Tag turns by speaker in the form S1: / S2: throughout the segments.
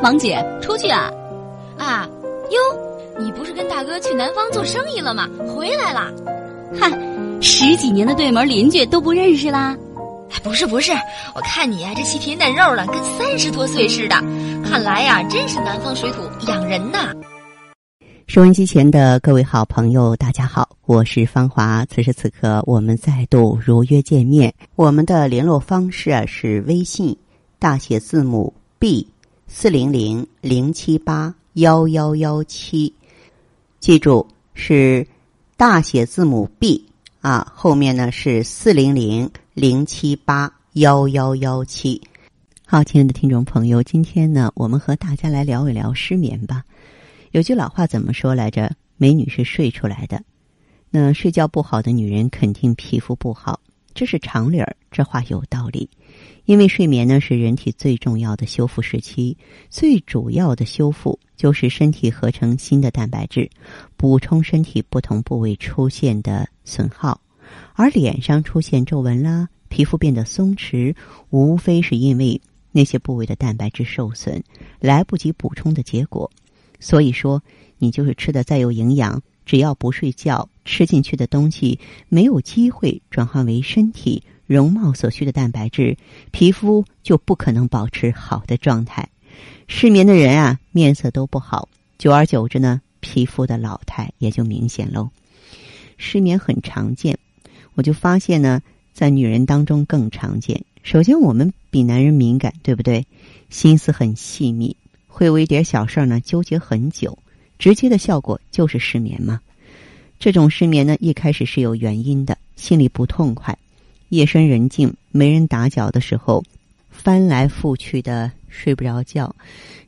S1: 王姐，出去啊！
S2: 啊，哟，你不是跟大哥去南方做生意了吗？回来了？
S1: 嗨，十几年的对门邻居都不认识啦？
S2: 不是不是，我看你呀，这细皮嫩肉的，跟三十多岁似的。看来呀，真是南方水土养人呐。
S3: 收音机前的各位好朋友，大家好，我是芳华。此时此刻，我们再度如约见面。我们的联络方式啊是微信大写字母 B 四零零零七八幺幺幺七，记住是大写字母 B 啊，后面呢是四零零零七八幺幺幺七。好，亲爱的听众朋友，今天呢，我们和大家来聊一聊失眠吧。有句老话怎么说来着？美女是睡出来的。那睡觉不好的女人肯定皮肤不好，这是常理儿。这话有道理，因为睡眠呢是人体最重要的修复时期，最主要的修复就是身体合成新的蛋白质，补充身体不同部位出现的损耗。而脸上出现皱纹啦，皮肤变得松弛，无非是因为那些部位的蛋白质受损，来不及补充的结果。所以说，你就是吃的再有营养，只要不睡觉，吃进去的东西没有机会转化为身体容貌所需的蛋白质，皮肤就不可能保持好的状态。失眠的人啊，面色都不好，久而久之呢，皮肤的老态也就明显喽。失眠很常见，我就发现呢，在女人当中更常见。首先，我们比男人敏感，对不对？心思很细密。会为一点小事呢纠结很久，直接的效果就是失眠嘛。这种失眠呢，一开始是有原因的，心里不痛快，夜深人静没人打搅的时候，翻来覆去的睡不着觉，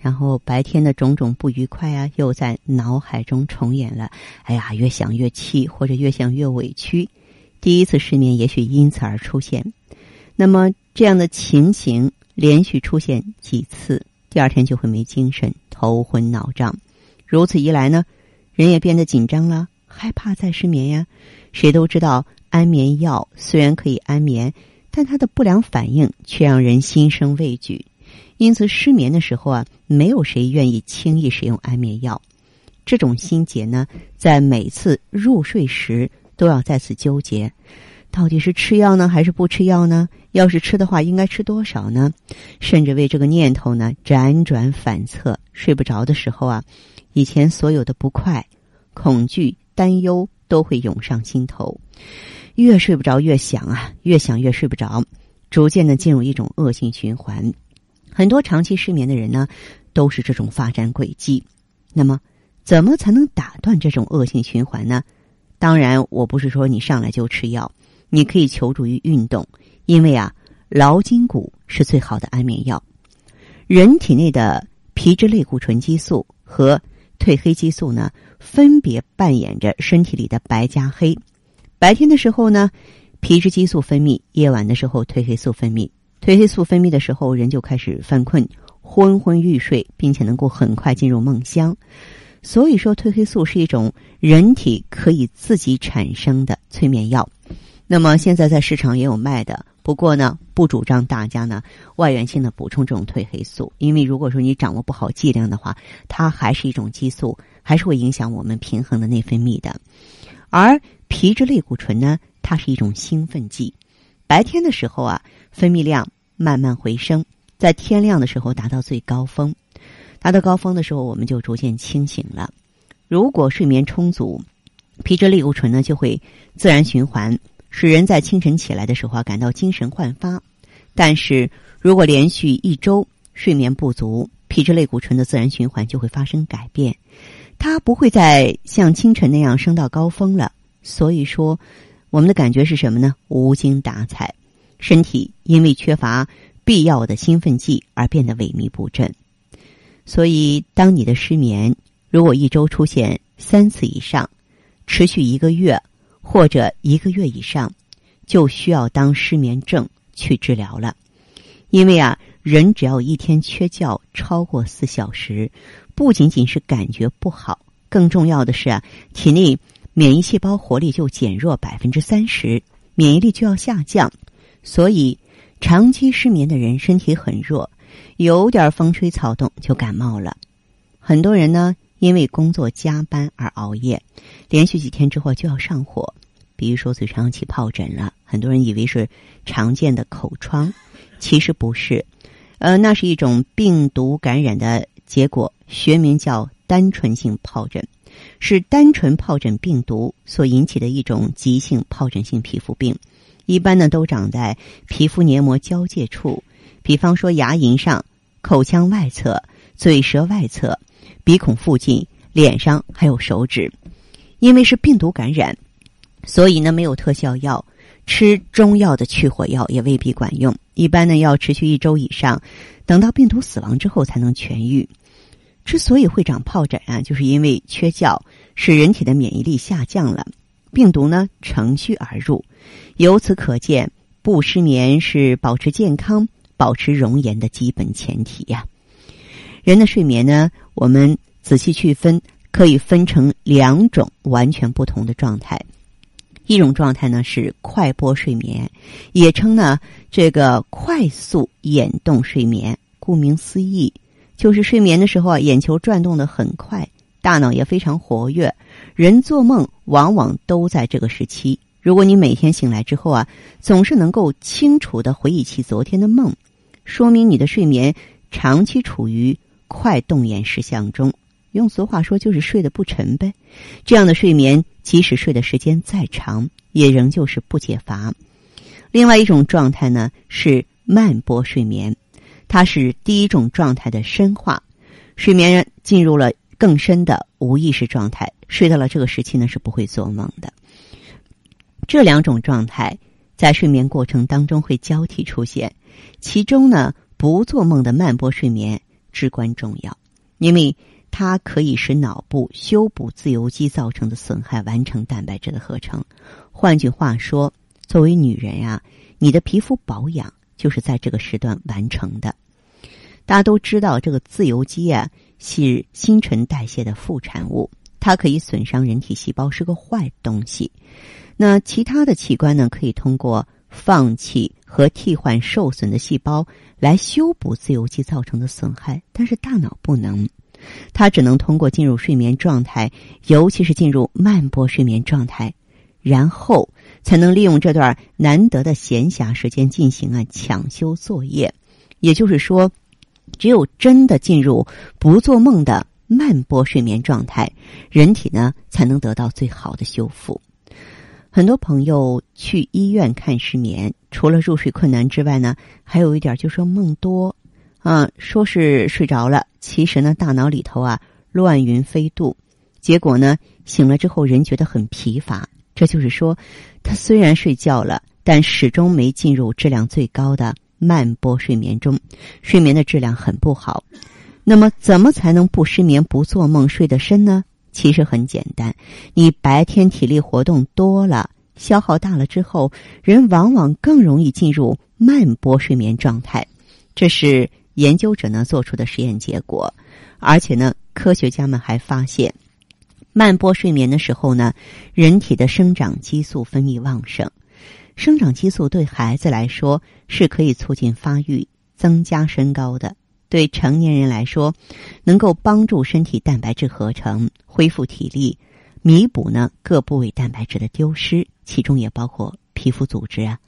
S3: 然后白天的种种不愉快啊，又在脑海中重演了。哎呀，越想越气，或者越想越委屈。第一次失眠也许因此而出现，那么这样的情形连续出现几次。第二天就会没精神、头昏脑胀，如此一来呢，人也变得紧张了，害怕再失眠呀。谁都知道，安眠药虽然可以安眠，但它的不良反应却让人心生畏惧。因此，失眠的时候啊，没有谁愿意轻易使用安眠药。这种心结呢，在每次入睡时都要再次纠结。到底是吃药呢，还是不吃药呢？要是吃的话，应该吃多少呢？甚至为这个念头呢辗转反侧，睡不着的时候啊，以前所有的不快、恐惧、担忧都会涌上心头，越睡不着越想啊，越想越睡不着，逐渐的进入一种恶性循环。很多长期失眠的人呢，都是这种发展轨迹。那么，怎么才能打断这种恶性循环呢？当然，我不是说你上来就吃药。你可以求助于运动，因为啊，劳筋骨是最好的安眠药。人体内的皮质类固醇激素和褪黑激素呢，分别扮演着身体里的白加黑。白天的时候呢，皮质激素分泌；夜晚的时候，褪黑素分泌。褪黑素分泌的时候，人就开始犯困、昏昏欲睡，并且能够很快进入梦乡。所以说，褪黑素是一种人体可以自己产生的催眠药。那么现在在市场也有卖的，不过呢，不主张大家呢外源性的补充这种褪黑素，因为如果说你掌握不好剂量的话，它还是一种激素，还是会影响我们平衡的内分泌的。而皮质类固醇呢，它是一种兴奋剂，白天的时候啊，分泌量慢慢回升，在天亮的时候达到最高峰，达到高峰的时候，我们就逐渐清醒了。如果睡眠充足，皮质类固醇呢就会自然循环。使人在清晨起来的时候啊感到精神焕发，但是如果连续一周睡眠不足，皮质类固醇的自然循环就会发生改变，它不会再像清晨那样升到高峰了。所以说，我们的感觉是什么呢？无精打采，身体因为缺乏必要的兴奋剂而变得萎靡不振。所以，当你的失眠如果一周出现三次以上，持续一个月。或者一个月以上，就需要当失眠症去治疗了。因为啊，人只要一天缺觉超过四小时，不仅仅是感觉不好，更重要的是啊，体内免疫细胞活力就减弱百分之三十，免疫力就要下降。所以，长期失眠的人身体很弱，有点风吹草动就感冒了。很多人呢，因为工作加班而熬夜，连续几天之后就要上火，比如说嘴上起疱疹了，很多人以为是常见的口疮，其实不是，呃，那是一种病毒感染的结果，学名叫单纯性疱疹，是单纯疱疹病毒所引起的一种急性疱疹性皮肤病，一般呢都长在皮肤黏膜交界处，比方说牙龈上、口腔外侧、嘴舌外侧。鼻孔附近、脸上还有手指，因为是病毒感染，所以呢没有特效药，吃中药的去火药也未必管用。一般呢要持续一周以上，等到病毒死亡之后才能痊愈。之所以会长疱疹啊，就是因为缺觉，使人体的免疫力下降了，病毒呢乘虚而入。由此可见，不失眠是保持健康、保持容颜的基本前提呀。人的睡眠呢，我们仔细去分，可以分成两种完全不同的状态。一种状态呢是快波睡眠，也称呢这个快速眼动睡眠。顾名思义，就是睡眠的时候啊，眼球转动的很快，大脑也非常活跃。人做梦往往都在这个时期。如果你每天醒来之后啊，总是能够清楚的回忆起昨天的梦，说明你的睡眠长期处于。快动眼时相中，用俗话说就是睡得不沉呗。这样的睡眠，即使睡的时间再长，也仍旧是不解乏。另外一种状态呢是慢波睡眠，它是第一种状态的深化，睡眠人进入了更深的无意识状态，睡到了这个时期呢是不会做梦的。这两种状态在睡眠过程当中会交替出现，其中呢不做梦的慢波睡眠。至关重要，因为它可以使脑部修补自由基造成的损害，完成蛋白质的合成。换句话说，作为女人呀，你的皮肤保养就是在这个时段完成的。大家都知道，这个自由基啊是新陈代谢的副产物，它可以损伤人体细胞，是个坏东西。那其他的器官呢，可以通过放弃和替换受损的细胞。来修补自由基造成的损害，但是大脑不能，他只能通过进入睡眠状态，尤其是进入慢波睡眠状态，然后才能利用这段难得的闲暇时间进行啊抢修作业。也就是说，只有真的进入不做梦的慢波睡眠状态，人体呢才能得到最好的修复。很多朋友去医院看失眠，除了入睡困难之外呢，还有一点就说梦多，啊，说是睡着了，其实呢大脑里头啊乱云飞渡，结果呢醒了之后人觉得很疲乏，这就是说他虽然睡觉了，但始终没进入质量最高的慢波睡眠中，睡眠的质量很不好。那么怎么才能不失眠、不做梦、睡得深呢？其实很简单，你白天体力活动多了，消耗大了之后，人往往更容易进入慢波睡眠状态。这是研究者呢做出的实验结果，而且呢，科学家们还发现，慢波睡眠的时候呢，人体的生长激素分泌旺盛。生长激素对孩子来说是可以促进发育、增加身高的。对成年人来说，能够帮助身体蛋白质合成、恢复体力、弥补呢各部位蛋白质的丢失，其中也包括皮肤组织啊。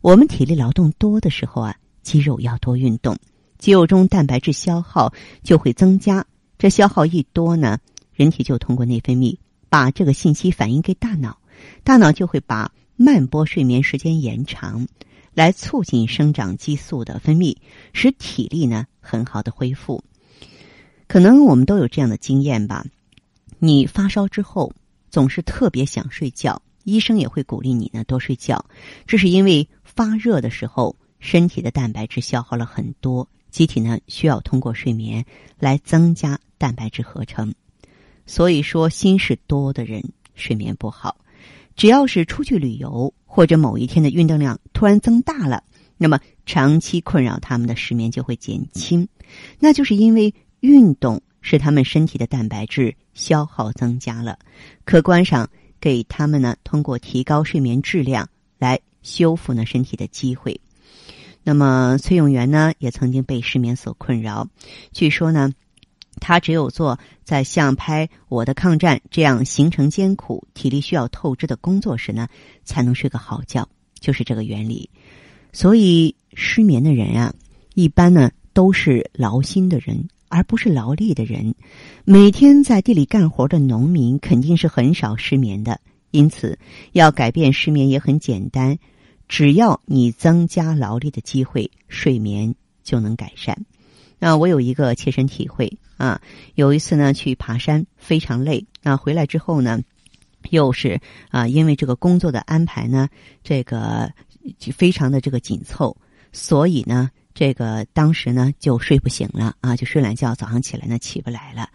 S3: 我们体力劳动多的时候啊，肌肉要多运动，肌肉中蛋白质消耗就会增加。这消耗一多呢，人体就通过内分泌把这个信息反映给大脑，大脑就会把慢波睡眠时间延长。来促进生长激素的分泌，使体力呢很好的恢复。可能我们都有这样的经验吧？你发烧之后总是特别想睡觉，医生也会鼓励你呢多睡觉。这是因为发热的时候，身体的蛋白质消耗了很多，机体呢需要通过睡眠来增加蛋白质合成。所以说，心事多的人睡眠不好。只要是出去旅游，或者某一天的运动量突然增大了，那么长期困扰他们的失眠就会减轻。那就是因为运动使他们身体的蛋白质消耗增加了，客观上给他们呢通过提高睡眠质量来修复呢身体的机会。那么崔永元呢，也曾经被失眠所困扰。据说呢，他只有做在像拍《我的抗战》这样行程艰苦、体力需要透支的工作时呢，才能睡个好觉，就是这个原理。所以失眠的人啊，一般呢都是劳心的人，而不是劳力的人。每天在地里干活的农民肯定是很少失眠的。因此，要改变失眠也很简单。只要你增加劳力的机会，睡眠就能改善。那我有一个切身体会啊，有一次呢去爬山，非常累。那回来之后呢，又是啊，因为这个工作的安排呢，这个非常的这个紧凑，所以呢。这个当时呢就睡不醒了啊，就睡懒觉，早上起来呢起不来了，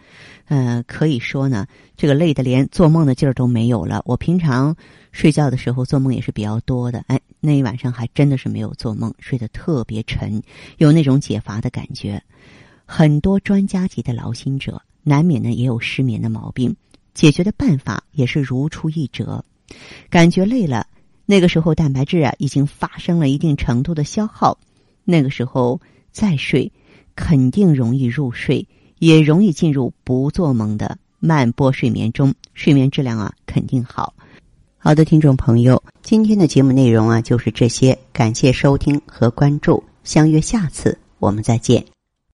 S3: 呃，可以说呢，这个累的连做梦的劲儿都没有了。我平常睡觉的时候做梦也是比较多的，哎，那一晚上还真的是没有做梦，睡得特别沉，有那种解乏的感觉。很多专家级的劳心者难免呢也有失眠的毛病，解决的办法也是如出一辙。感觉累了，那个时候蛋白质啊已经发生了一定程度的消耗。那个时候再睡，肯定容易入睡，也容易进入不做梦的慢波睡眠中，睡眠质量啊肯定好。好的，听众朋友，今天的节目内容啊就是这些，感谢收听和关注，相约下次我们再见。